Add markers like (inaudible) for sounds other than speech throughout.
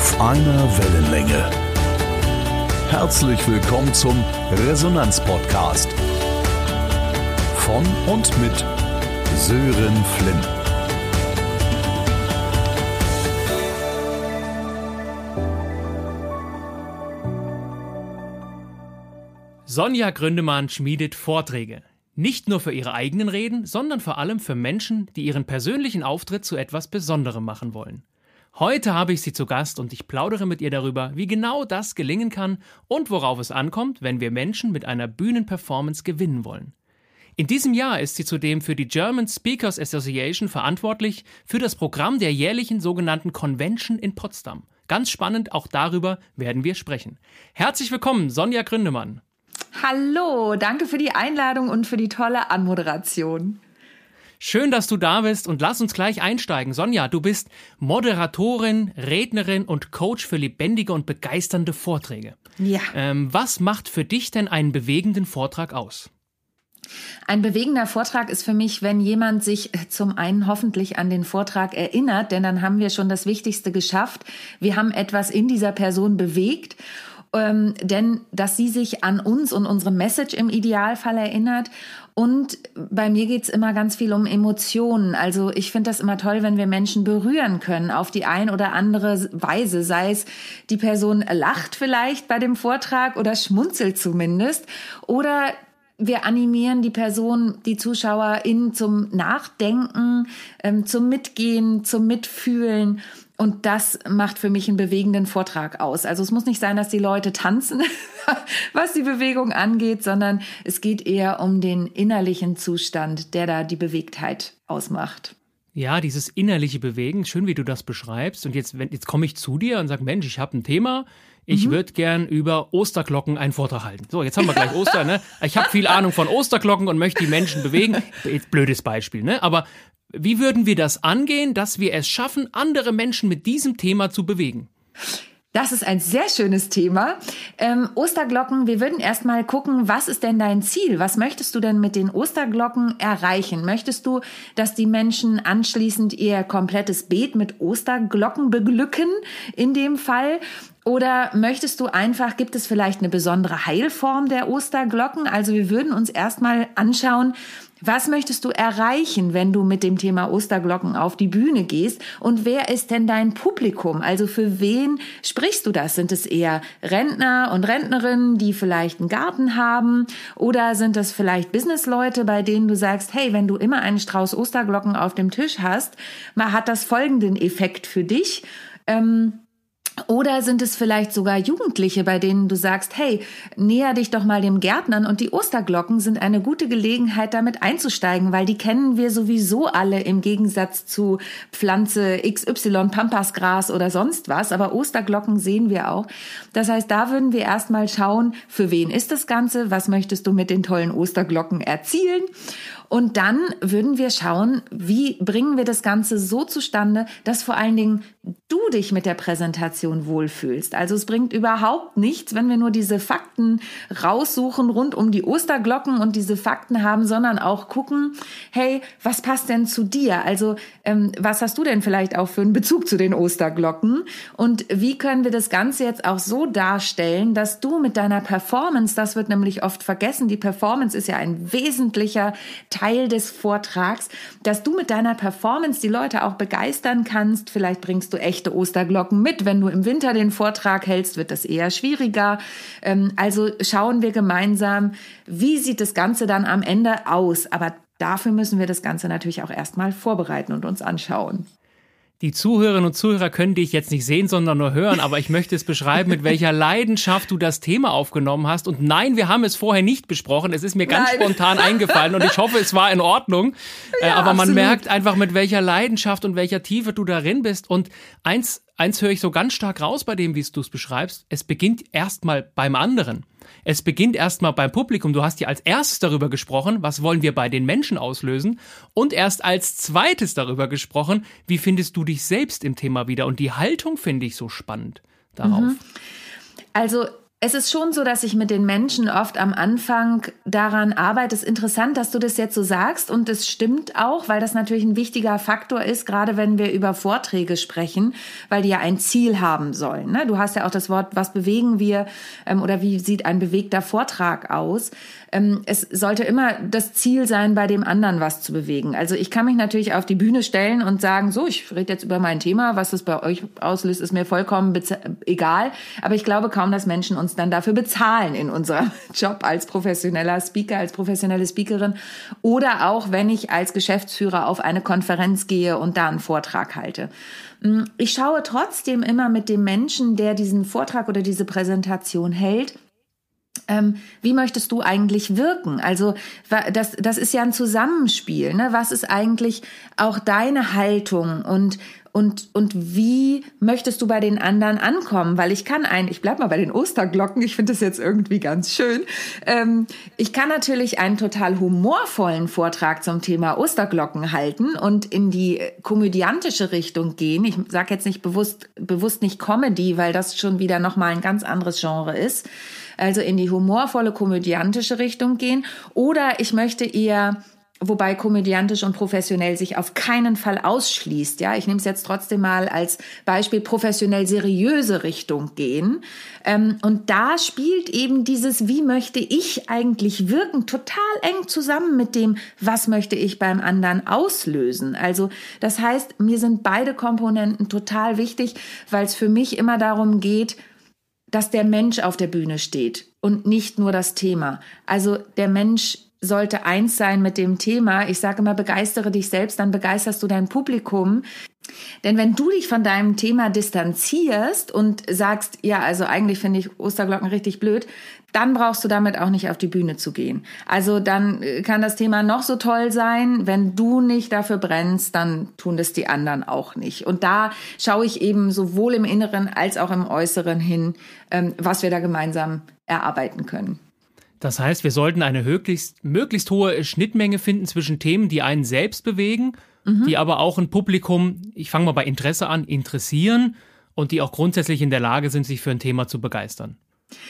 Auf einer Wellenlänge. Herzlich willkommen zum Resonanz-Podcast. Von und mit Sören Flint. Sonja Gründemann schmiedet Vorträge. Nicht nur für ihre eigenen Reden, sondern vor allem für Menschen, die ihren persönlichen Auftritt zu etwas Besonderem machen wollen. Heute habe ich sie zu Gast und ich plaudere mit ihr darüber, wie genau das gelingen kann und worauf es ankommt, wenn wir Menschen mit einer Bühnenperformance gewinnen wollen. In diesem Jahr ist sie zudem für die German Speakers Association verantwortlich für das Programm der jährlichen sogenannten Convention in Potsdam. Ganz spannend, auch darüber werden wir sprechen. Herzlich willkommen, Sonja Gründemann. Hallo, danke für die Einladung und für die tolle Anmoderation. Schön, dass du da bist und lass uns gleich einsteigen. Sonja, du bist Moderatorin, Rednerin und Coach für lebendige und begeisternde Vorträge. Ja. Ähm, was macht für dich denn einen bewegenden Vortrag aus? Ein bewegender Vortrag ist für mich, wenn jemand sich zum einen hoffentlich an den Vortrag erinnert, denn dann haben wir schon das Wichtigste geschafft. Wir haben etwas in dieser Person bewegt ähm, denn dass sie sich an uns und unsere Message im Idealfall erinnert. Und bei mir geht's immer ganz viel um Emotionen. Also ich finde das immer toll, wenn wir Menschen berühren können auf die ein oder andere Weise. Sei es, die Person lacht vielleicht bei dem Vortrag oder schmunzelt zumindest. Oder wir animieren die Person, die ZuschauerInnen zum Nachdenken, ähm, zum Mitgehen, zum Mitfühlen. Und das macht für mich einen bewegenden Vortrag aus. Also es muss nicht sein, dass die Leute tanzen, (laughs) was die Bewegung angeht, sondern es geht eher um den innerlichen Zustand, der da die Bewegtheit ausmacht. Ja, dieses innerliche Bewegen, schön wie du das beschreibst. Und jetzt, jetzt komme ich zu dir und sage, Mensch, ich habe ein Thema. Ich mhm. würde gern über Osterglocken einen Vortrag halten. So, jetzt haben wir gleich Ostern, ne? Ich habe viel Ahnung von Osterglocken und möchte die Menschen bewegen. Jetzt blödes Beispiel, ne? Aber wie würden wir das angehen, dass wir es schaffen, andere Menschen mit diesem Thema zu bewegen? Das ist ein sehr schönes Thema. Ähm, Osterglocken, wir würden erstmal gucken, was ist denn dein Ziel? Was möchtest du denn mit den Osterglocken erreichen? Möchtest du, dass die Menschen anschließend ihr komplettes Beet mit Osterglocken beglücken in dem Fall? Oder möchtest du einfach, gibt es vielleicht eine besondere Heilform der Osterglocken? Also wir würden uns erstmal anschauen, was möchtest du erreichen, wenn du mit dem Thema Osterglocken auf die Bühne gehst? Und wer ist denn dein Publikum? Also für wen sprichst du das? Sind es eher Rentner und Rentnerinnen, die vielleicht einen Garten haben? Oder sind es vielleicht Businessleute, bei denen du sagst, hey, wenn du immer einen Strauß Osterglocken auf dem Tisch hast, mal hat das folgenden Effekt für dich. Ähm, oder sind es vielleicht sogar Jugendliche, bei denen du sagst, hey, näher dich doch mal dem Gärtnern und die Osterglocken sind eine gute Gelegenheit, damit einzusteigen, weil die kennen wir sowieso alle im Gegensatz zu Pflanze XY, Pampasgras oder sonst was. Aber Osterglocken sehen wir auch. Das heißt, da würden wir erstmal schauen, für wen ist das Ganze? Was möchtest du mit den tollen Osterglocken erzielen? Und dann würden wir schauen, wie bringen wir das Ganze so zustande, dass vor allen Dingen du dich mit der Präsentation wohlfühlst. Also es bringt überhaupt nichts, wenn wir nur diese Fakten raussuchen rund um die Osterglocken und diese Fakten haben, sondern auch gucken, hey, was passt denn zu dir? Also ähm, was hast du denn vielleicht auch für einen Bezug zu den Osterglocken? Und wie können wir das Ganze jetzt auch so darstellen, dass du mit deiner Performance, das wird nämlich oft vergessen, die Performance ist ja ein wesentlicher Teil des Vortrags, dass du mit deiner Performance die Leute auch begeistern kannst. Vielleicht bringst du echte Osterglocken mit. Wenn du im Winter den Vortrag hältst, wird das eher schwieriger. Ähm, also schauen wir gemeinsam, wie sieht das Ganze dann am Ende aus. Aber dafür müssen wir das Ganze natürlich auch erstmal vorbereiten und uns anschauen. Die Zuhörerinnen und Zuhörer können dich jetzt nicht sehen, sondern nur hören, aber ich möchte es beschreiben, mit welcher Leidenschaft du das Thema aufgenommen hast. Und nein, wir haben es vorher nicht besprochen. Es ist mir ganz nein. spontan eingefallen und ich hoffe, es war in Ordnung. Ja, äh, aber man absolut. merkt einfach, mit welcher Leidenschaft und welcher Tiefe du darin bist. Und eins, eins höre ich so ganz stark raus bei dem, wie du es beschreibst. Es beginnt erstmal beim anderen. Es beginnt erstmal beim Publikum. Du hast ja als erstes darüber gesprochen, was wollen wir bei den Menschen auslösen und erst als zweites darüber gesprochen, wie findest du dich selbst im Thema wieder und die Haltung finde ich so spannend darauf. Mhm. Also es ist schon so, dass ich mit den Menschen oft am Anfang daran arbeite. Es ist interessant, dass du das jetzt so sagst und es stimmt auch, weil das natürlich ein wichtiger Faktor ist, gerade wenn wir über Vorträge sprechen, weil die ja ein Ziel haben sollen. Ne? Du hast ja auch das Wort, was bewegen wir ähm, oder wie sieht ein bewegter Vortrag aus? ähm, es sollte immer das Ziel sein, bei dem anderen was zu bewegen. Also ich kann mich natürlich auf die Bühne stellen und sagen, so, ich rede jetzt über mein Thema, was es bei euch auslöst, ist mir vollkommen egal. Aber ich glaube kaum, dass Menschen uns dann dafür bezahlen in unserem (laughs) Job als professioneller Speaker, als professionelle Speakerin oder auch, wenn ich als Geschäftsführer auf eine Konferenz gehe und da einen Vortrag halte. Hm, ich schaue trotzdem immer mit dem Menschen, der diesen Vortrag oder diese Präsentation hält, ähm, wie möchtest du eigentlich wirken? Also das, das ist ja ein Zusammenspiel. Ne? Was ist eigentlich auch deine Haltung und und und wie möchtest du bei den anderen ankommen? Weil ich kann ein, ich bleib mal bei den Osterglocken. Ich finde das jetzt irgendwie ganz schön. Ähm, ich kann natürlich einen total humorvollen Vortrag zum Thema Osterglocken halten und in die komödiantische Richtung gehen. Ich sage jetzt nicht bewusst bewusst nicht Comedy, weil das schon wieder noch mal ein ganz anderes Genre ist also in die humorvolle, komödiantische Richtung gehen. Oder ich möchte eher wobei komödiantisch und professionell sich auf keinen Fall ausschließt. Ja, ich nehme es jetzt trotzdem mal als Beispiel professionell seriöse Richtung gehen. Ähm, und da spielt eben dieses, wie möchte ich eigentlich wirken, total eng zusammen mit dem, was möchte ich beim anderen auslösen. Also das heißt, mir sind beide Komponenten total wichtig, weil es für mich immer darum geht, dass der Mensch auf der Bühne steht und nicht nur das Thema. Also der Mensch sollte eins sein mit dem Thema. Ich sage immer, begeistere dich selbst, dann begeisterst du dein Publikum. Denn wenn du dich von deinem Thema distanzierst und sagst, ja, also eigentlich finde ich Osterglocken richtig blöd, dann brauchst du damit auch nicht auf die Bühne zu gehen. Also dann äh, kann das Thema noch so toll sein. Wenn du nicht dafür brennst, dann tun das die anderen auch nicht. Und da schaue ich eben sowohl im Inneren als auch im Äußeren hin, ähm, was wir da gemeinsam erarbeiten können. Das heißt, wir sollten eine möglichst, möglichst hohe Schnittmenge finden zwischen Themen, die einen selbst bewegen, mhm. die aber auch ein Publikum, ich fange mal bei Interesse an, interessieren und die auch grundsätzlich in der Lage sind, sich für ein Thema zu begeistern.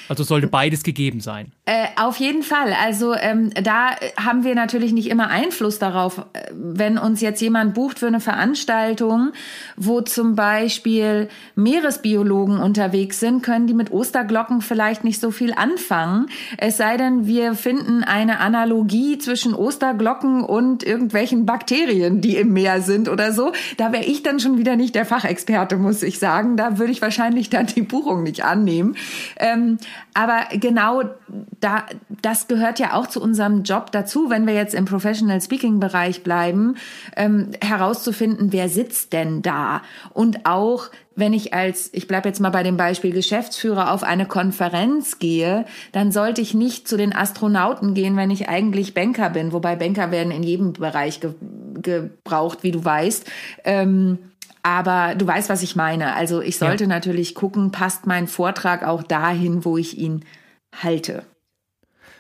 Also sollte beides gegeben sein. Äh, auf jeden Fall. Also ähm, da haben wir natürlich nicht immer Einfluss darauf, äh, wenn uns jetzt jemand bucht für eine Veranstaltung, wo zum Beispiel Meeresbiologen unterwegs sind, können die mit Osterglocken vielleicht nicht so viel anfangen. Es sei denn, wir finden eine Analogie zwischen Osterglocken und irgendwelchen Bakterien, die im Meer sind oder so. Da wäre ich dann schon wieder nicht der Fachexperte, muss ich sagen. Da würde ich wahrscheinlich dann die Buchung nicht annehmen. Ähm, aber genau da, das gehört ja auch zu unserem Job dazu, wenn wir jetzt im Professional Speaking Bereich bleiben, ähm, herauszufinden, wer sitzt denn da? Und auch, wenn ich als, ich bleibe jetzt mal bei dem Beispiel Geschäftsführer auf eine Konferenz gehe, dann sollte ich nicht zu den Astronauten gehen, wenn ich eigentlich Banker bin, wobei Banker werden in jedem Bereich ge gebraucht, wie du weißt. Ähm, aber du weißt, was ich meine. Also ich sollte ja. natürlich gucken, passt mein Vortrag auch dahin, wo ich ihn halte.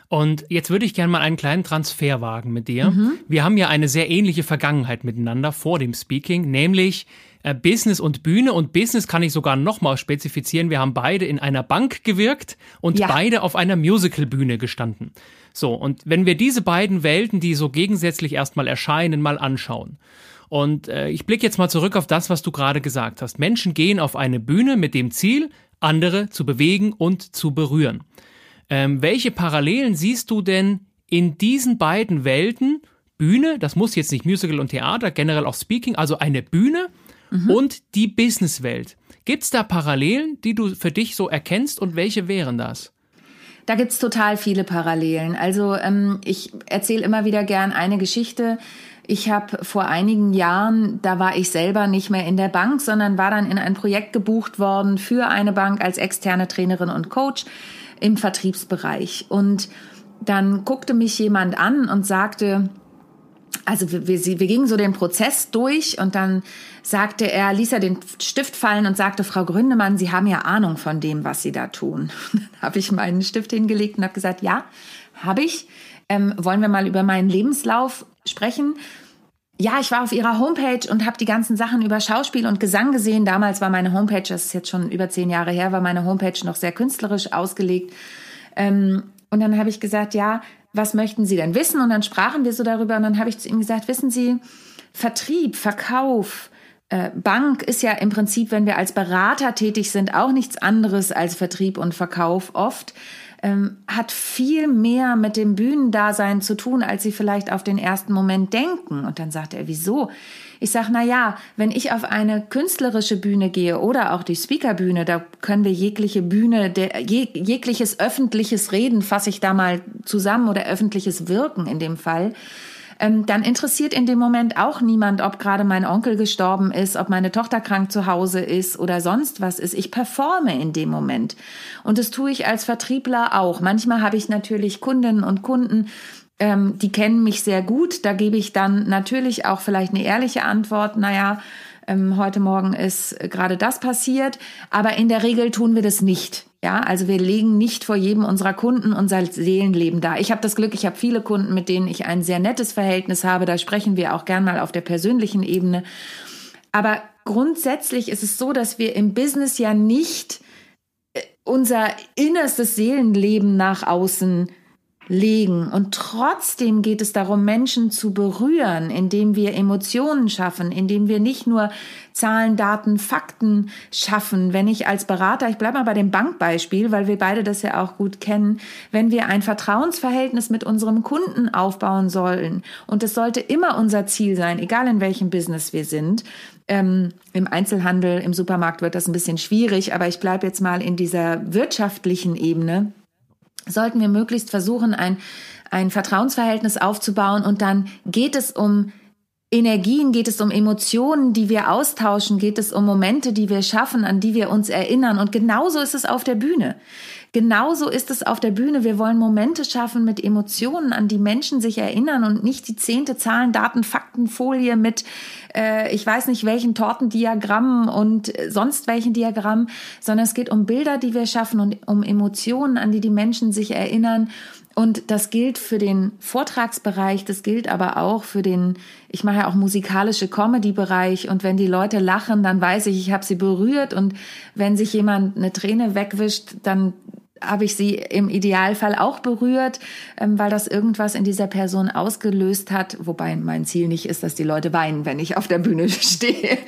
Und jetzt würde ich gerne mal einen kleinen Transfer wagen mit dir. Mhm. Wir haben ja eine sehr ähnliche Vergangenheit miteinander vor dem Speaking, nämlich äh, Business und Bühne. Und Business kann ich sogar nochmal spezifizieren. Wir haben beide in einer Bank gewirkt und ja. beide auf einer Musicalbühne gestanden. So, und wenn wir diese beiden Welten, die so gegensätzlich erstmal erscheinen, mal anschauen und äh, ich blicke jetzt mal zurück auf das, was du gerade gesagt hast. Menschen gehen auf eine Bühne mit dem Ziel, andere zu bewegen und zu berühren. Ähm, welche Parallelen siehst du denn in diesen beiden Welten? Bühne, das muss jetzt nicht Musical und Theater, generell auch Speaking, also eine Bühne mhm. und die Businesswelt. Gibt es da Parallelen, die du für dich so erkennst und welche wären das? Da gibt's total viele Parallelen. Also ähm, ich erzähle immer wieder gern eine Geschichte. Ich habe vor einigen Jahren, da war ich selber nicht mehr in der Bank, sondern war dann in ein Projekt gebucht worden für eine Bank als externe Trainerin und Coach im Vertriebsbereich. Und dann guckte mich jemand an und sagte, also wir, wir, wir gingen so den Prozess durch und dann sagte er, ließ er den Stift fallen und sagte, Frau Gründemann, Sie haben ja Ahnung von dem, was Sie da tun. (laughs) Dann habe ich meinen Stift hingelegt und habe gesagt, ja, habe ich. Ähm, wollen wir mal über meinen Lebenslauf sprechen? ja, ich war auf ihrer Homepage und habe die ganzen Sachen über Schauspiel und Gesang gesehen. Damals war meine Homepage, das ist jetzt schon über zehn Jahre her, war meine Homepage noch sehr künstlerisch ausgelegt. Ähm, und dann habe ich gesagt, ja, was möchten Sie denn wissen? Und dann sprachen wir so darüber und dann habe ich zu ihm gesagt, wissen Sie, Vertrieb, Verkauf, äh, Bank ist ja im Prinzip, wenn wir als Berater tätig sind, auch nichts anderes als Vertrieb und Verkauf oft ähm, hat viel mehr mit dem Bühnendasein zu tun, als sie vielleicht auf den ersten Moment denken. Und dann sagt er, wieso? Ich sage, na ja, wenn ich auf eine künstlerische Bühne gehe oder auch die Speakerbühne, da können wir jegliche Bühne, der, jeg, jegliches öffentliches Reden fasse ich da mal zusammen oder öffentliches Wirken in dem Fall ähm, dann interessiert in dem Moment auch niemand, ob gerade mein Onkel gestorben ist, ob meine Tochter krank zu Hause ist oder sonst was ist. Ich performe in dem Moment. Und das tue ich als Vertriebler auch. Manchmal habe ich natürlich Kundinnen und Kunden, ähm, die kennen mich sehr gut. Da gebe ich dann natürlich auch vielleicht eine ehrliche Antwort. Naja, ähm, heute Morgen ist gerade das passiert. Aber in der Regel tun wir das nicht. Ja, also wir legen nicht vor jedem unserer Kunden unser Seelenleben da. Ich habe das Glück, ich habe viele Kunden, mit denen ich ein sehr nettes Verhältnis habe. Da sprechen wir auch gern mal auf der persönlichen Ebene. Aber grundsätzlich ist es so, dass wir im Business ja nicht äh, unser innerstes Seelenleben nach außen legen. Und trotzdem geht es darum, Menschen zu berühren, indem wir Emotionen schaffen, indem wir nicht nur Zahlen, Daten, Fakten schaffen. Wenn ich als Berater, ich bleibe mal bei dem Bankbeispiel, weil wir beide das ja auch gut kennen, wenn wir ein Vertrauensverhältnis mit unserem Kunden aufbauen sollen, und es sollte immer unser Ziel sein, egal in welchem Business wir sind, ähm, Im Einzelhandel, im Supermarkt wird das ein bisschen schwierig, aber ich bleibe jetzt mal in dieser wirtschaftlichen Ebene sollten wir möglichst versuchen, ein, ein Vertrauensverhältnis aufzubauen. Und dann geht es um Energien, geht es um Emotionen, die wir austauschen, geht es um Momente, die wir schaffen, an die wir uns erinnern. Und genauso ist es auf der Bühne. Genauso ist es auf der Bühne. Wir wollen Momente schaffen mit Emotionen, an die Menschen sich erinnern und nicht die zehnte Zahlen, Daten, Faktenfolie mit, äh, ich weiß nicht welchen Tortendiagrammen und sonst welchen Diagrammen, sondern es geht um Bilder, die wir schaffen und um Emotionen, an die die Menschen sich erinnern und das gilt für den Vortragsbereich, das gilt aber auch für den, ich mache ja auch musikalische Comedy-Bereich und wenn die Leute lachen, dann weiß ich, ich habe sie berührt und wenn sich jemand eine Träne wegwischt, dann habe ich sie im Idealfall auch berührt, ähm, weil das irgendwas in dieser Person ausgelöst hat. Wobei mein Ziel nicht ist, dass die Leute weinen, wenn ich auf der Bühne (laughs) stehe.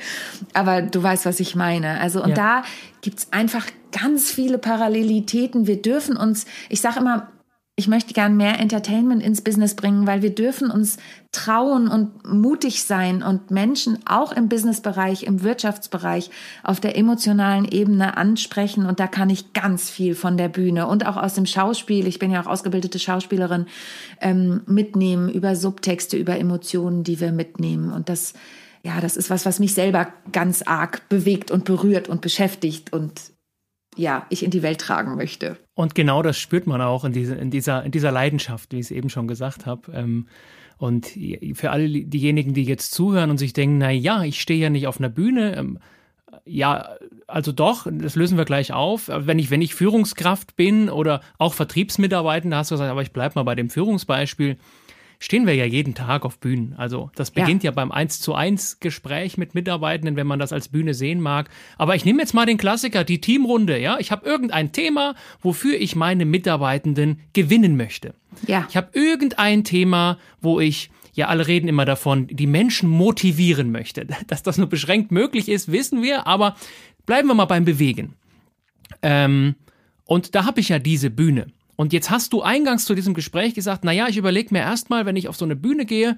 Aber du weißt, was ich meine. Also und ja. da gibt's einfach ganz viele Parallelitäten. Wir dürfen uns, ich sage immer, ich möchte gern mehr Entertainment ins Business bringen, weil wir dürfen uns trauen und mutig sein und Menschen auch im Businessbereich, im Wirtschaftsbereich auf der emotionalen Ebene ansprechen. Und da kann ich ganz viel von der Bühne und auch aus dem Schauspiel, ich bin ja auch ausgebildete Schauspielerin, ähm, mitnehmen über Subtexte, über Emotionen, die wir mitnehmen. Und das, ja, das ist was, was mich selber ganz arg bewegt und berührt und beschäftigt und ja, ich in die Welt tragen möchte. Und genau das spürt man auch in, diese, in, dieser, in dieser Leidenschaft, wie ich es eben schon gesagt habe. Ähm, und für alle diejenigen, die jetzt zuhören und sich denken, na ja, ich stehe ja nicht auf einer Bühne, ähm, ja, also doch, das lösen wir gleich auf. Wenn ich, wenn ich Führungskraft bin oder auch Vertriebsmitarbeiter, da hast du gesagt, aber ich bleibe mal bei dem Führungsbeispiel stehen wir ja jeden Tag auf Bühnen. Also das beginnt ja, ja beim 1 zu 1 Gespräch mit Mitarbeitenden, wenn man das als Bühne sehen mag. Aber ich nehme jetzt mal den Klassiker, die Teamrunde, ja. Ich habe irgendein Thema, wofür ich meine Mitarbeitenden gewinnen möchte. Ja. Ich habe irgendein Thema, wo ich ja, alle reden immer davon, die Menschen motivieren möchte. (laughs) Dass das nur beschränkt möglich ist, wissen wir, aber bleiben wir mal beim Bewegen. Ähm, und da habe ich ja diese Bühne. Und jetzt hast du eingangs zu diesem Gespräch gesagt, naja, ich überlege mir erstmal, wenn ich auf so eine Bühne gehe,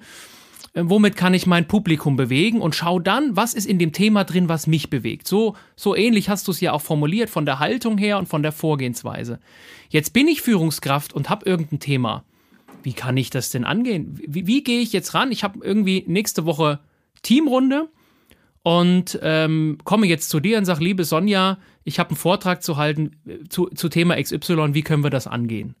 äh, womit kann ich mein Publikum bewegen und schau dann, was ist in dem Thema drin, was mich bewegt. So, so ähnlich hast du es ja auch formuliert von der Haltung her und von der Vorgehensweise. Jetzt bin ich Führungskraft und habe irgendein Thema. Wie kann ich das denn angehen? Wie, wie gehe ich jetzt ran? Ich habe irgendwie nächste Woche Teamrunde und ähm, komme jetzt zu dir und sage, liebe Sonja, ich habe einen Vortrag zu halten äh, zu, zu Thema XY, wie können wir das angehen?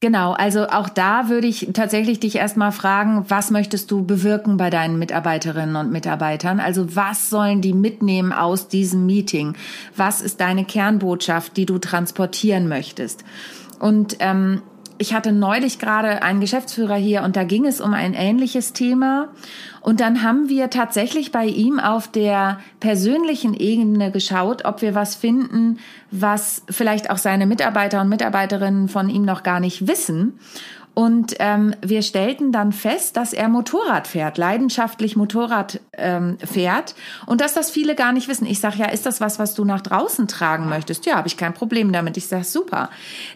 Genau, also auch da würde ich tatsächlich dich erstmal fragen, was möchtest du bewirken bei deinen Mitarbeiterinnen und Mitarbeitern? Also was sollen die mitnehmen aus diesem Meeting? Was ist deine Kernbotschaft, die du transportieren möchtest? Und ähm, ich hatte neulich gerade einen Geschäftsführer hier und da ging es um ein ähnliches Thema. Und dann haben wir tatsächlich bei ihm auf der persönlichen Ebene geschaut, ob wir was finden, was vielleicht auch seine Mitarbeiter und Mitarbeiterinnen von ihm noch gar nicht wissen. Und ähm, wir stellten dann fest, dass er Motorrad fährt, leidenschaftlich Motorrad ähm, fährt und dass das viele gar nicht wissen. Ich sage, ja, ist das was, was du nach draußen tragen möchtest? Ja, habe ich kein Problem damit. Ich sage, super.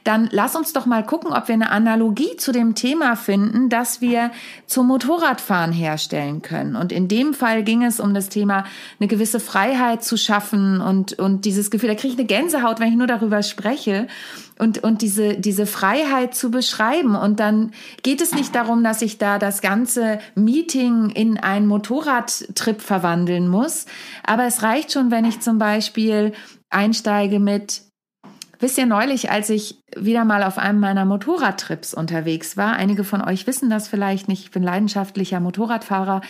Dann lass uns doch mal gucken, ob wir eine Analogie zu dem Thema finden, dass wir zum Motorradfahren herstellen können. Und in dem Fall ging es um das Thema, eine gewisse Freiheit zu schaffen und, und dieses Gefühl, da kriege ich eine Gänsehaut, wenn ich nur darüber spreche und, und diese, diese Freiheit zu beschreiben. Und dann geht es nicht darum, dass ich da das ganze Meeting in einen Motorradtrip verwandeln muss. Aber es reicht schon, wenn ich zum Beispiel einsteige mit, Wisst ihr neulich, als ich wieder mal auf einem meiner Motorradtrips unterwegs war, einige von euch wissen das vielleicht nicht, ich bin leidenschaftlicher Motorradfahrer,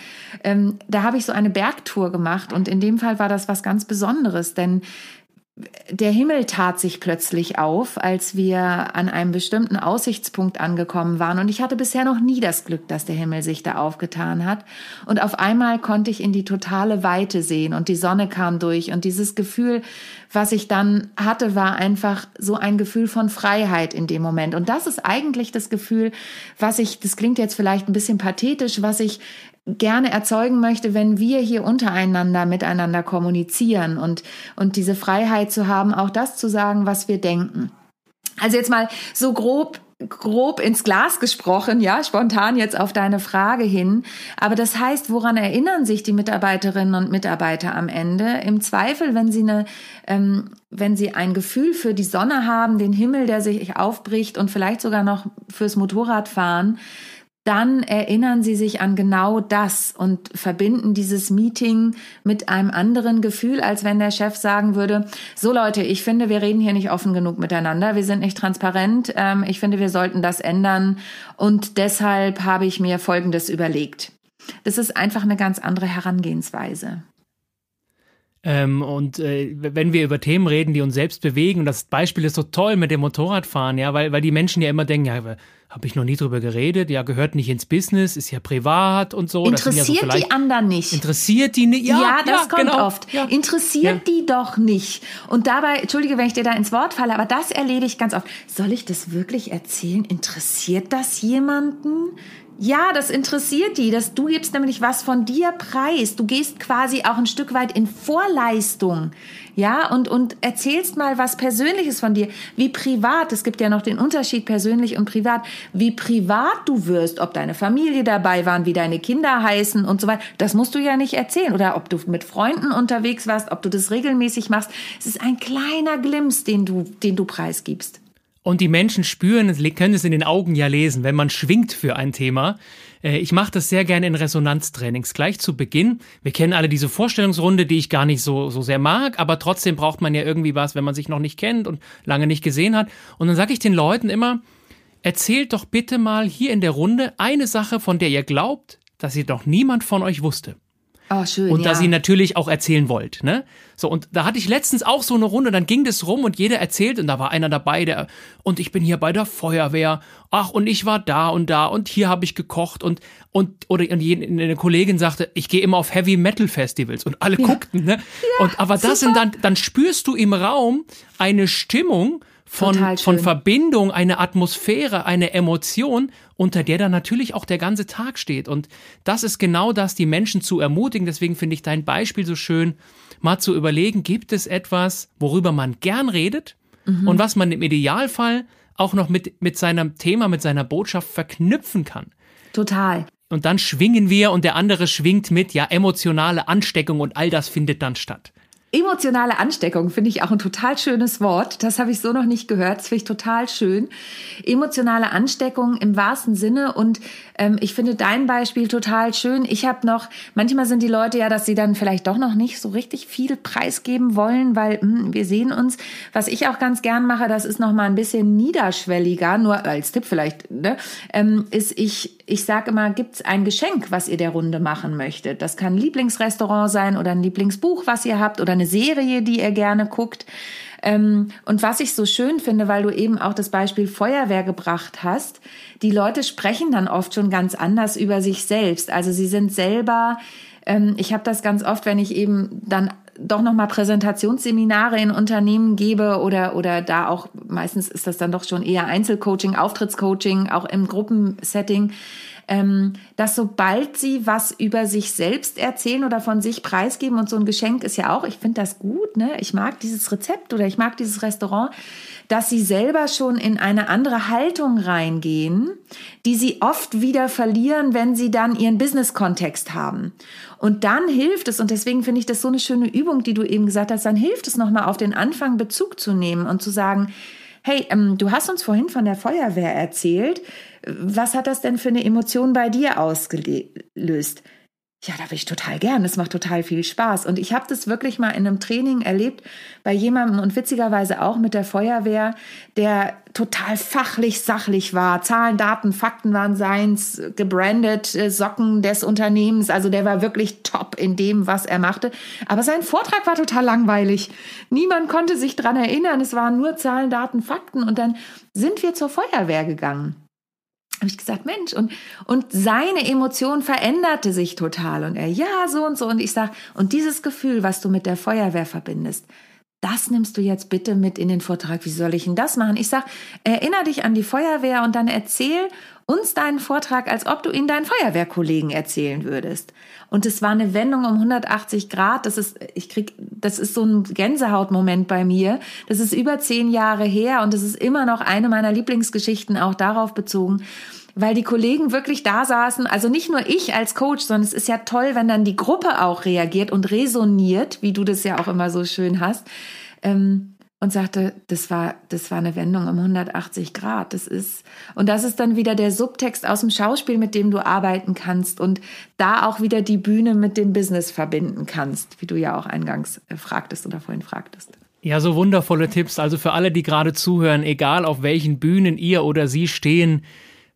ähm, da habe ich so eine Bergtour gemacht. Und in dem Fall war das was ganz Besonderes, denn der Himmel tat sich plötzlich auf, als wir an einem bestimmten Aussichtspunkt angekommen waren. Und ich hatte bisher noch nie das Glück, dass der Himmel sich da aufgetan hat. Und auf einmal konnte ich in die totale Weite sehen und die Sonne kam durch. Und dieses Gefühl, was ich dann hatte, war einfach so ein Gefühl von Freiheit in dem Moment. Und das ist eigentlich das Gefühl, was ich, das klingt jetzt vielleicht ein bisschen pathetisch, was ich gerne erzeugen möchte, wenn wir hier untereinander miteinander kommunizieren und, und diese Freiheit zu haben, auch das zu sagen, was wir denken. Also jetzt mal so grob grob ins Glas gesprochen, ja, spontan jetzt auf deine Frage hin. Aber das heißt, woran erinnern sich die Mitarbeiterinnen und Mitarbeiter am Ende? Im Zweifel, wenn sie eine, ähm, wenn sie ein Gefühl für die Sonne haben, den Himmel, der sich aufbricht und vielleicht sogar noch fürs Motorradfahren, dann erinnern sie sich an genau das und verbinden dieses Meeting mit einem anderen Gefühl, als wenn der Chef sagen würde, so Leute, ich finde, wir reden hier nicht offen genug miteinander, wir sind nicht transparent, ähm, ich finde, wir sollten das ändern und deshalb habe ich mir Folgendes überlegt. Das ist einfach eine ganz andere Herangehensweise. Ähm, und äh, wenn wir über Themen reden, die uns selbst bewegen, und das Beispiel ist so toll mit dem Motorradfahren, ja, weil, weil die Menschen ja immer denken, ja, habe ich noch nie drüber geredet, ja, gehört nicht ins Business, ist ja privat und so. Interessiert ja so die anderen nicht. Interessiert die nicht? Ja, ja das ja, kommt genau. oft. Ja. Interessiert die doch nicht. Und dabei, entschuldige, wenn ich dir da ins Wort falle, aber das erlebe ich ganz oft. Soll ich das wirklich erzählen? Interessiert das jemanden? Ja, das interessiert die. dass du gibst nämlich was von dir preis. Du gehst quasi auch ein Stück weit in Vorleistung. Ja, und, und erzählst mal was Persönliches von dir. Wie privat, es gibt ja noch den Unterschied persönlich und privat, wie privat du wirst, ob deine Familie dabei waren, wie deine Kinder heißen und so weiter. Das musst du ja nicht erzählen. Oder ob du mit Freunden unterwegs warst, ob du das regelmäßig machst. Es ist ein kleiner Glimps, den du, den du preisgibst. Und die Menschen spüren, können es in den Augen ja lesen, wenn man schwingt für ein Thema. Äh, ich mache das sehr gerne in Resonanztrainings. Gleich zu Beginn. Wir kennen alle diese Vorstellungsrunde, die ich gar nicht so, so sehr mag, aber trotzdem braucht man ja irgendwie was, wenn man sich noch nicht kennt und lange nicht gesehen hat. Und dann sage ich den Leuten immer, erzählt doch bitte mal hier in der Runde eine Sache, von der ihr glaubt, dass sie doch niemand von euch wusste. Oh, schön, und ja. dass ihr natürlich auch erzählen wollt, ne? So, und da hatte ich letztens auch so eine Runde, dann ging das rum und jeder erzählt und da war einer dabei, der, und ich bin hier bei der Feuerwehr, ach, und ich war da und da und hier habe ich gekocht und, und, oder und eine Kollegin sagte, ich gehe immer auf Heavy Metal Festivals und alle ja. guckten, ne? Ja, und, aber das super. sind dann, dann spürst du im Raum eine Stimmung, von, von Verbindung, eine Atmosphäre, eine Emotion, unter der dann natürlich auch der ganze Tag steht. Und das ist genau das, die Menschen zu ermutigen. Deswegen finde ich dein Beispiel so schön, mal zu überlegen, gibt es etwas, worüber man gern redet mhm. und was man im Idealfall auch noch mit, mit seinem Thema, mit seiner Botschaft verknüpfen kann. Total. Und dann schwingen wir und der andere schwingt mit, ja, emotionale Ansteckung und all das findet dann statt. Emotionale Ansteckung finde ich auch ein total schönes Wort. Das habe ich so noch nicht gehört. Das finde ich total schön. Emotionale Ansteckung im wahrsten Sinne. Und ähm, ich finde dein Beispiel total schön. Ich habe noch, manchmal sind die Leute ja, dass sie dann vielleicht doch noch nicht so richtig viel preisgeben wollen, weil mh, hm, wir sehen uns. Was ich auch ganz gern mache, das ist noch mal ein bisschen niederschwelliger, nur als Tipp vielleicht, ne, ähm, ist ich, ich sage immer, gibt's ein Geschenk, was ihr der Runde machen möchtet. Das kann ein Lieblingsrestaurant sein oder ein Lieblingsbuch, was ihr habt oder eine Serie, die ihr gerne guckt. Ähm, und was ich so schön finde, weil du eben auch das Beispiel Feuerwehr gebracht hast, die Leute sprechen dann oft schon ganz anders über sich selbst. Also sie sind selber, ähm, ich habe das ganz oft, wenn ich eben dann doch nochmal Präsentationsseminare in Unternehmen gebe oder, oder da auch, meistens ist das dann doch schon eher Einzelcoaching, Auftrittscoaching, auch im Gruppensetting, ähm, dass sobald sie was über sich selbst erzählen oder von sich preisgeben und so ein Geschenk ist ja auch, ich finde das gut, ne? Ich mag dieses Rezept oder ich mag dieses Restaurant, dass sie selber schon in eine andere Haltung reingehen, die sie oft wieder verlieren, wenn sie dann ihren Business-Kontext haben. Und dann hilft es, und deswegen finde ich das so eine schöne Übung, die du eben gesagt hast, dann hilft es nochmal auf den Anfang Bezug zu nehmen und zu sagen, hey, ähm, du hast uns vorhin von der Feuerwehr erzählt. Was hat das denn für eine Emotion bei dir ausgelöst? Ja, da bin ich total gern. Das macht total viel Spaß. Und ich habe das wirklich mal in einem Training erlebt bei jemandem und witzigerweise auch mit der Feuerwehr, der total fachlich, sachlich war. Zahlen, Daten, Fakten waren seins, gebrandet, äh, Socken des Unternehmens. Also der war wirklich top in dem, was er machte. Aber sein Vortrag war total langweilig. Niemand konnte sich dran erinnern. Es waren nur Zahlen, Daten, Fakten. Und dann sind wir zur Feuerwehr gegangen habe ich gesagt, Mensch, und, und seine Emotion veränderte sich total. Und er, ja, so und so. Und ich sage, und dieses Gefühl, was du mit der Feuerwehr verbindest, das nimmst du jetzt bitte mit in den Vortrag. Wie soll ich denn das machen? Ich sage, erinnere dich an die Feuerwehr und dann erzähl uns deinen Vortrag, als ob du ihn deinen Feuerwehrkollegen erzählen würdest. Und es war eine Wendung um 180 Grad. Das ist, ich krieg, das ist so ein Gänsehautmoment bei mir. Das ist über zehn Jahre her und es ist immer noch eine meiner Lieblingsgeschichten auch darauf bezogen weil die Kollegen wirklich da saßen, also nicht nur ich als Coach, sondern es ist ja toll, wenn dann die Gruppe auch reagiert und resoniert, wie du das ja auch immer so schön hast. Ähm, und sagte, das war, das war eine Wendung um 180 Grad. Das ist, und das ist dann wieder der Subtext aus dem Schauspiel, mit dem du arbeiten kannst und da auch wieder die Bühne mit dem Business verbinden kannst, wie du ja auch eingangs äh, fragtest oder vorhin fragtest. Ja, so wundervolle Tipps. Also für alle, die gerade zuhören, egal auf welchen Bühnen ihr oder sie stehen,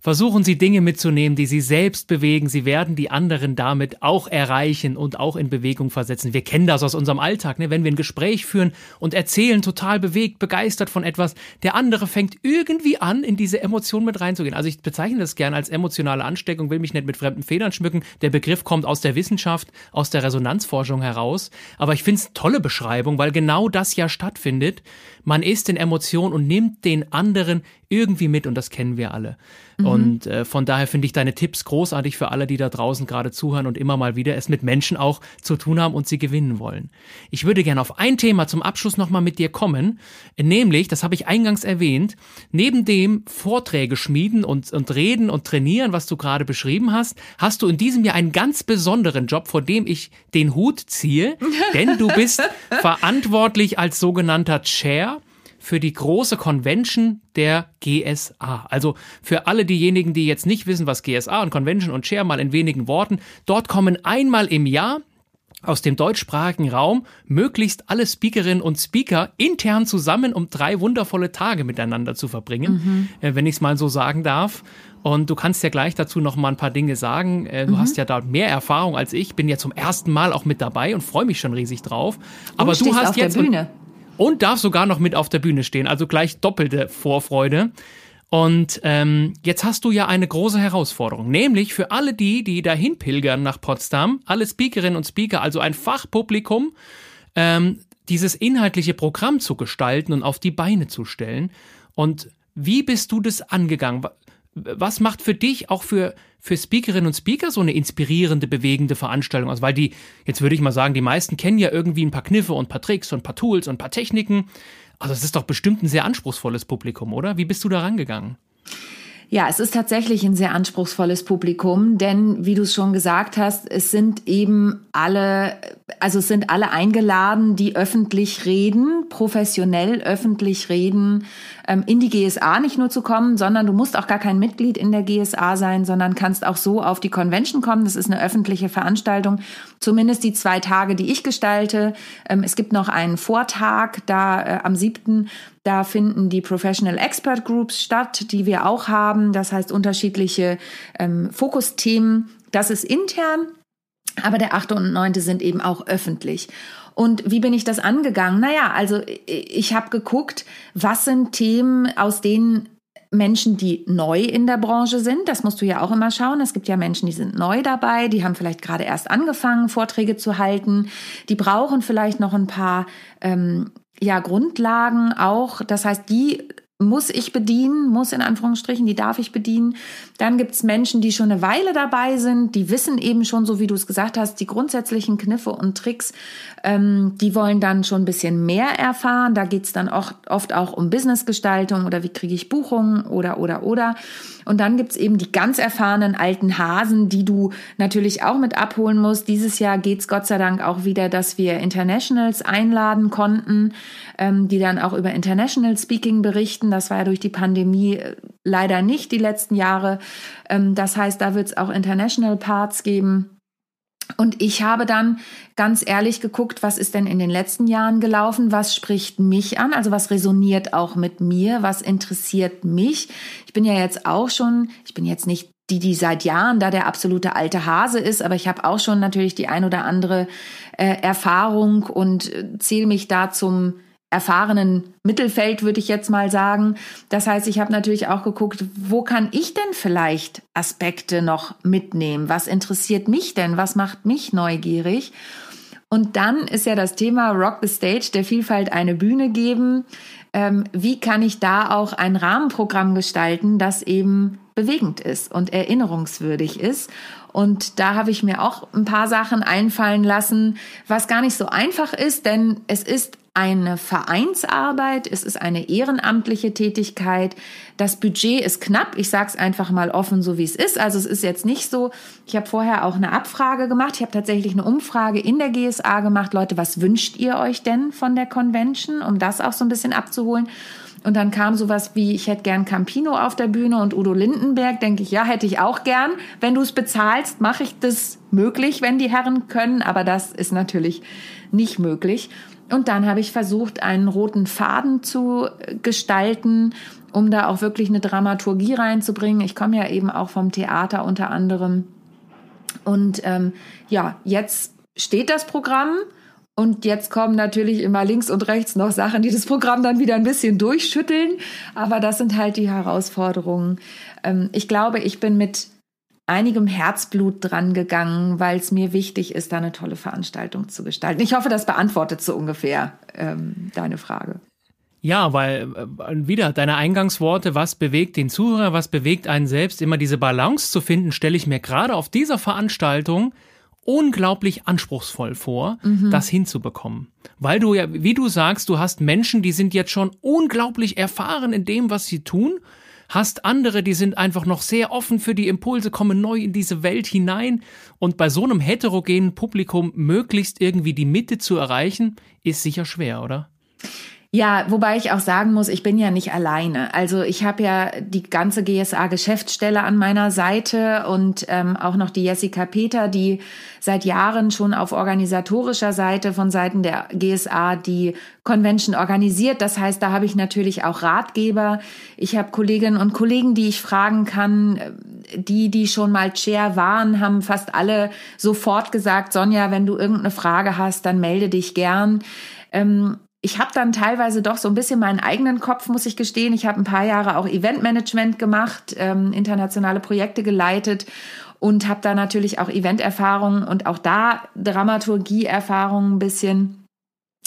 Versuchen Sie Dinge mitzunehmen, die Sie selbst bewegen. Sie werden die anderen damit auch erreichen und auch in Bewegung versetzen. Wir kennen das aus unserem Alltag, ne? wenn wir ein Gespräch führen und erzählen, total bewegt, begeistert von etwas. Der andere fängt irgendwie an, in diese Emotion mit reinzugehen. Also ich bezeichne das gern als emotionale Ansteckung, will mich nicht mit fremden Federn schmücken. Der Begriff kommt aus der Wissenschaft, aus der Resonanzforschung heraus. Aber ich finde es tolle Beschreibung, weil genau das ja stattfindet. Man ist in Emotion und nimmt den anderen irgendwie mit und das kennen wir alle. Mhm. Und äh, von daher finde ich deine Tipps großartig für alle, die da draußen gerade zuhören und immer mal wieder es mit Menschen auch zu tun haben und sie gewinnen wollen. Ich würde gerne auf ein Thema zum Abschluss nochmal mit dir kommen, nämlich, das habe ich eingangs erwähnt, neben dem Vorträge schmieden und, und reden und trainieren, was du gerade beschrieben hast, hast du in diesem Jahr einen ganz besonderen Job, vor dem ich den Hut ziehe, denn du bist (laughs) verantwortlich als sogenannter Chair für die große Convention der GSA. Also für alle diejenigen, die jetzt nicht wissen, was GSA und Convention und Chair mal in wenigen Worten, dort kommen einmal im Jahr aus dem deutschsprachigen Raum möglichst alle Speakerinnen und Speaker intern zusammen, um drei wundervolle Tage miteinander zu verbringen, mhm. äh, wenn ich es mal so sagen darf. Und du kannst ja gleich dazu noch mal ein paar Dinge sagen. Äh, du mhm. hast ja da mehr Erfahrung als ich. Bin ja zum ersten Mal auch mit dabei und freue mich schon riesig drauf. Aber und du hast auf jetzt der Bühne und darf sogar noch mit auf der Bühne stehen. Also gleich doppelte Vorfreude. Und ähm, jetzt hast du ja eine große Herausforderung, nämlich für alle die, die dahin pilgern nach Potsdam, alle Speakerinnen und Speaker, also ein Fachpublikum, ähm, dieses inhaltliche Programm zu gestalten und auf die Beine zu stellen. Und wie bist du das angegangen? was macht für dich auch für, für Speakerinnen und Speaker so eine inspirierende, bewegende Veranstaltung aus? Weil die, jetzt würde ich mal sagen, die meisten kennen ja irgendwie ein paar Kniffe und ein paar Tricks und ein paar Tools und ein paar Techniken. Also es ist doch bestimmt ein sehr anspruchsvolles Publikum, oder? Wie bist du da rangegangen? Ja, es ist tatsächlich ein sehr anspruchsvolles Publikum, denn wie du es schon gesagt hast, es sind eben alle, also es sind alle eingeladen, die öffentlich reden, professionell öffentlich reden, ähm, in die GSA nicht nur zu kommen, sondern du musst auch gar kein Mitglied in der GSA sein, sondern kannst auch so auf die Convention kommen. Das ist eine öffentliche Veranstaltung, zumindest die zwei Tage, die ich gestalte. Ähm, es gibt noch einen Vortag da äh, am siebten da finden die Professional Expert Groups statt, die wir auch haben. Das heißt unterschiedliche ähm, Fokusthemen. Das ist intern. Aber der achte und neunte sind eben auch öffentlich. Und wie bin ich das angegangen? Naja, also ich habe geguckt, was sind Themen, aus denen Menschen, die neu in der Branche sind. Das musst du ja auch immer schauen. Es gibt ja Menschen, die sind neu dabei, die haben vielleicht gerade erst angefangen, Vorträge zu halten. Die brauchen vielleicht noch ein paar ähm, ja, Grundlagen auch. Das heißt, die muss ich bedienen, muss in Anführungsstrichen, die darf ich bedienen. Dann gibt's Menschen, die schon eine Weile dabei sind, die wissen eben schon, so wie du es gesagt hast, die grundsätzlichen Kniffe und Tricks, ähm, die wollen dann schon ein bisschen mehr erfahren. Da geht's dann auch, oft auch um Businessgestaltung oder wie kriege ich Buchungen oder oder oder. Und dann gibt's eben die ganz erfahrenen alten Hasen, die du natürlich auch mit abholen musst. Dieses Jahr geht's Gott sei Dank auch wieder, dass wir Internationals einladen konnten, ähm, die dann auch über International Speaking berichten. Das war ja durch die Pandemie äh, leider nicht die letzten Jahre. Ähm, das heißt, da wird's auch International Parts geben. Und ich habe dann ganz ehrlich geguckt, was ist denn in den letzten Jahren gelaufen? Was spricht mich an? Also was resoniert auch mit mir? Was interessiert mich? Ich bin ja jetzt auch schon, ich bin jetzt nicht die, die seit Jahren da der absolute alte Hase ist, aber ich habe auch schon natürlich die ein oder andere äh, Erfahrung und äh, zähle mich da zum erfahrenen Mittelfeld, würde ich jetzt mal sagen. Das heißt, ich habe natürlich auch geguckt, wo kann ich denn vielleicht Aspekte noch mitnehmen? Was interessiert mich denn? Was macht mich neugierig? Und dann ist ja das Thema Rock the Stage, der Vielfalt eine Bühne geben. Ähm, wie kann ich da auch ein Rahmenprogramm gestalten, das eben bewegend ist und erinnerungswürdig ist? Und da habe ich mir auch ein paar Sachen einfallen lassen, was gar nicht so einfach ist, denn es ist eine Vereinsarbeit, es ist eine ehrenamtliche Tätigkeit. Das Budget ist knapp, ich sage es einfach mal offen, so wie es ist. Also es ist jetzt nicht so, ich habe vorher auch eine Abfrage gemacht, ich habe tatsächlich eine Umfrage in der GSA gemacht, Leute, was wünscht ihr euch denn von der Convention, um das auch so ein bisschen abzuholen. Und dann kam sowas wie, ich hätte gern Campino auf der Bühne und Udo Lindenberg, denke ich, ja, hätte ich auch gern. Wenn du es bezahlst, mache ich das möglich, wenn die Herren können, aber das ist natürlich nicht möglich. Und dann habe ich versucht, einen roten Faden zu gestalten, um da auch wirklich eine Dramaturgie reinzubringen. Ich komme ja eben auch vom Theater unter anderem. Und ähm, ja, jetzt steht das Programm. Und jetzt kommen natürlich immer links und rechts noch Sachen, die das Programm dann wieder ein bisschen durchschütteln. Aber das sind halt die Herausforderungen. Ähm, ich glaube, ich bin mit einigem Herzblut dran gegangen, weil es mir wichtig ist, da eine tolle Veranstaltung zu gestalten. Ich hoffe, das beantwortet so ungefähr ähm, deine Frage. Ja, weil äh, wieder deine Eingangsworte, was bewegt den Zuhörer, was bewegt einen selbst, immer diese Balance zu finden, stelle ich mir gerade auf dieser Veranstaltung unglaublich anspruchsvoll vor, mhm. das hinzubekommen. Weil du ja, wie du sagst, du hast Menschen, die sind jetzt schon unglaublich erfahren in dem, was sie tun hast andere, die sind einfach noch sehr offen für die Impulse, kommen neu in diese Welt hinein. Und bei so einem heterogenen Publikum möglichst irgendwie die Mitte zu erreichen, ist sicher schwer, oder? Ja, wobei ich auch sagen muss, ich bin ja nicht alleine. Also ich habe ja die ganze GSA-Geschäftsstelle an meiner Seite und ähm, auch noch die Jessica Peter, die seit Jahren schon auf organisatorischer Seite von Seiten der GSA die Convention organisiert. Das heißt, da habe ich natürlich auch Ratgeber. Ich habe Kolleginnen und Kollegen, die ich fragen kann. Die, die schon mal Chair waren, haben fast alle sofort gesagt, Sonja, wenn du irgendeine Frage hast, dann melde dich gern. Ähm, ich habe dann teilweise doch so ein bisschen meinen eigenen Kopf, muss ich gestehen. Ich habe ein paar Jahre auch Eventmanagement gemacht, ähm, internationale Projekte geleitet und habe da natürlich auch Eventerfahrungen und auch da Dramaturgieerfahrungen ein bisschen,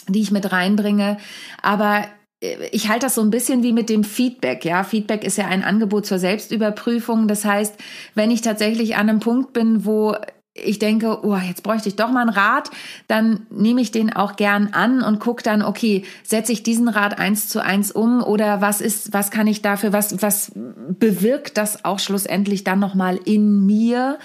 die ich mit reinbringe. Aber äh, ich halte das so ein bisschen wie mit dem Feedback. Ja, Feedback ist ja ein Angebot zur Selbstüberprüfung. Das heißt, wenn ich tatsächlich an einem Punkt bin, wo ich denke, oh, jetzt bräuchte ich doch mal einen Rat, dann nehme ich den auch gern an und gucke dann, okay, setze ich diesen Rat eins zu eins um oder was ist, was kann ich dafür, was, was bewirkt das auch schlussendlich dann nochmal in mir?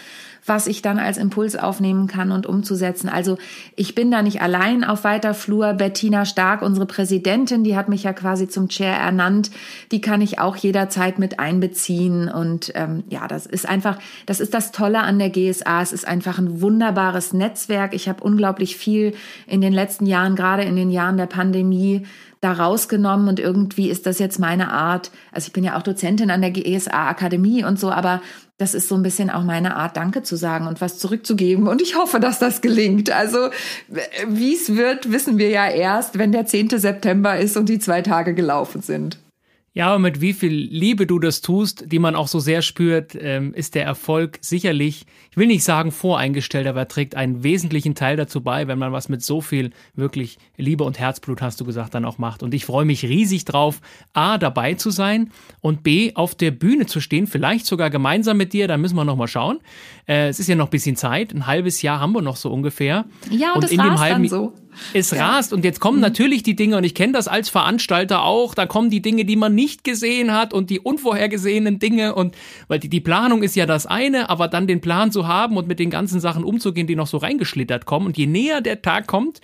Was ich dann als Impuls aufnehmen kann und umzusetzen. Also ich bin da nicht allein auf weiter Flur. Bettina Stark, unsere Präsidentin, die hat mich ja quasi zum Chair ernannt. Die kann ich auch jederzeit mit einbeziehen. Und ähm, ja, das ist einfach, das ist das Tolle an der GSA. Es ist einfach ein wunderbares Netzwerk. Ich habe unglaublich viel in den letzten Jahren, gerade in den Jahren der Pandemie, da rausgenommen und irgendwie ist das jetzt meine Art. Also ich bin ja auch Dozentin an der GESA Akademie und so, aber das ist so ein bisschen auch meine Art, Danke zu sagen und was zurückzugeben. Und ich hoffe, dass das gelingt. Also, wie es wird, wissen wir ja erst, wenn der 10. September ist und die zwei Tage gelaufen sind. Ja, aber mit wie viel Liebe du das tust, die man auch so sehr spürt, ähm, ist der Erfolg sicherlich, ich will nicht sagen voreingestellt, aber er trägt einen wesentlichen Teil dazu bei, wenn man was mit so viel wirklich Liebe und Herzblut, hast du gesagt, dann auch macht. Und ich freue mich riesig drauf, A, dabei zu sein und B, auf der Bühne zu stehen, vielleicht sogar gemeinsam mit dir, da müssen wir nochmal schauen. Äh, es ist ja noch ein bisschen Zeit, ein halbes Jahr haben wir noch so ungefähr. Ja, und, und in dem halben, dann so. Es ja. rast und jetzt kommen mhm. natürlich die Dinge und ich kenne das als Veranstalter auch, da kommen die Dinge, die man nicht gesehen hat und die unvorhergesehenen Dinge und weil die, die Planung ist ja das eine, aber dann den Plan zu haben und mit den ganzen Sachen umzugehen, die noch so reingeschlittert kommen und je näher der Tag kommt,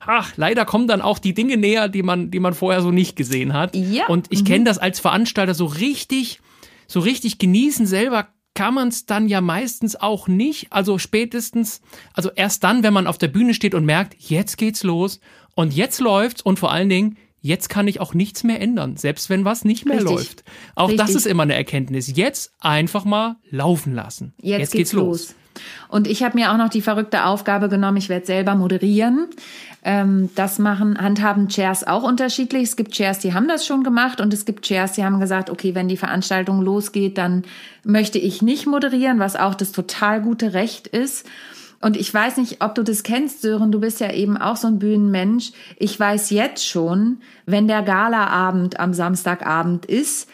ach, leider kommen dann auch die Dinge näher, die man, die man vorher so nicht gesehen hat. Ja. Und ich mhm. kenne das als Veranstalter so richtig, so richtig genießen selber kann man es dann ja meistens auch nicht. Also spätestens, also erst dann, wenn man auf der Bühne steht und merkt, jetzt geht's los und jetzt läuft's und vor allen Dingen, jetzt kann ich auch nichts mehr ändern, selbst wenn was nicht mehr Richtig. läuft. Auch Richtig. das ist immer eine Erkenntnis. Jetzt einfach mal laufen lassen. Jetzt, jetzt geht's, geht's los. los. Und ich habe mir auch noch die verrückte Aufgabe genommen, ich werde selber moderieren. Ähm, das machen, handhaben Chairs auch unterschiedlich. Es gibt Chairs, die haben das schon gemacht und es gibt Chairs, die haben gesagt, okay, wenn die Veranstaltung losgeht, dann möchte ich nicht moderieren, was auch das total gute Recht ist. Und ich weiß nicht, ob du das kennst, Sören, du bist ja eben auch so ein Bühnenmensch. Ich weiß jetzt schon, wenn der Galaabend am Samstagabend ist,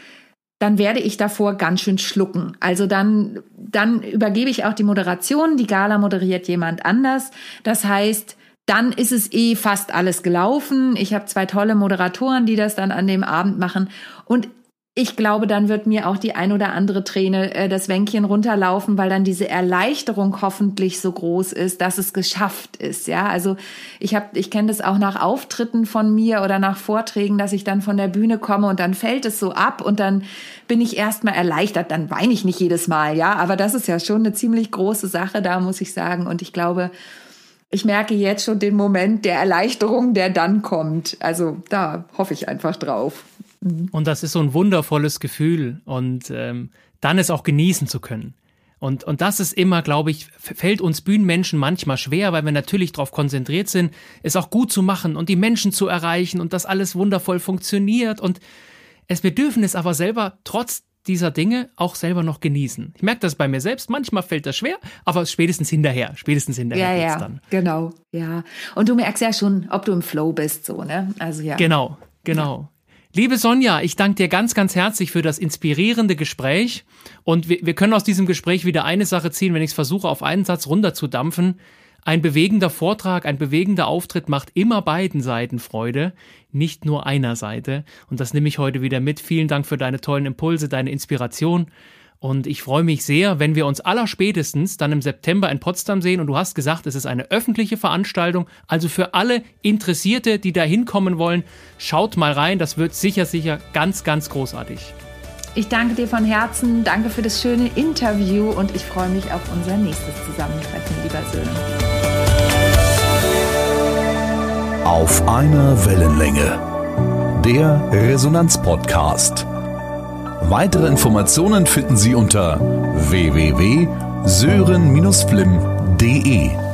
dann werde ich davor ganz schön schlucken. Also dann, dann übergebe ich auch die Moderation. Die Gala moderiert jemand anders. Das heißt, dann ist es eh fast alles gelaufen. Ich habe zwei tolle Moderatoren, die das dann an dem Abend machen. Und ich glaube, dann wird mir auch die ein oder andere Träne äh, das Wänkchen runterlaufen, weil dann diese Erleichterung hoffentlich so groß ist, dass es geschafft ist. Ja, also ich habe, ich kenne das auch nach Auftritten von mir oder nach Vorträgen, dass ich dann von der Bühne komme und dann fällt es so ab und dann bin ich erstmal erleichtert. Dann weine ich nicht jedes Mal, ja, aber das ist ja schon eine ziemlich große Sache, da muss ich sagen. Und ich glaube, ich merke jetzt schon den Moment der Erleichterung, der dann kommt. Also da hoffe ich einfach drauf. Mhm. Und das ist so ein wundervolles Gefühl und ähm, dann es auch genießen zu können. Und, und das ist immer, glaube ich, fällt uns Bühnenmenschen manchmal schwer, weil wir natürlich darauf konzentriert sind, es auch gut zu machen und die Menschen zu erreichen und dass alles wundervoll funktioniert. Und es, wir dürfen es aber selber trotz dieser Dinge auch selber noch genießen. Ich merke das bei mir selbst. Manchmal fällt das schwer, aber spätestens hinterher, spätestens hinterher ja, ja, dann. Genau, ja. Und du merkst ja schon, ob du im Flow bist, so, ne? Also ja. Genau, genau. Ja. Liebe Sonja, ich danke dir ganz, ganz herzlich für das inspirierende Gespräch. Und wir, wir können aus diesem Gespräch wieder eine Sache ziehen, wenn ich es versuche, auf einen Satz runterzudampfen. Ein bewegender Vortrag, ein bewegender Auftritt macht immer beiden Seiten Freude, nicht nur einer Seite. Und das nehme ich heute wieder mit. Vielen Dank für deine tollen Impulse, deine Inspiration. Und ich freue mich sehr, wenn wir uns allerspätestens dann im September in Potsdam sehen. Und du hast gesagt, es ist eine öffentliche Veranstaltung. Also für alle Interessierte, die da hinkommen wollen, schaut mal rein. Das wird sicher, sicher ganz, ganz großartig. Ich danke dir von Herzen. Danke für das schöne Interview. Und ich freue mich auf unser nächstes Zusammentreffen, lieber Söhne. Auf einer Wellenlänge. Der Resonanz-Podcast. Weitere Informationen finden Sie unter www.sören-flim.de.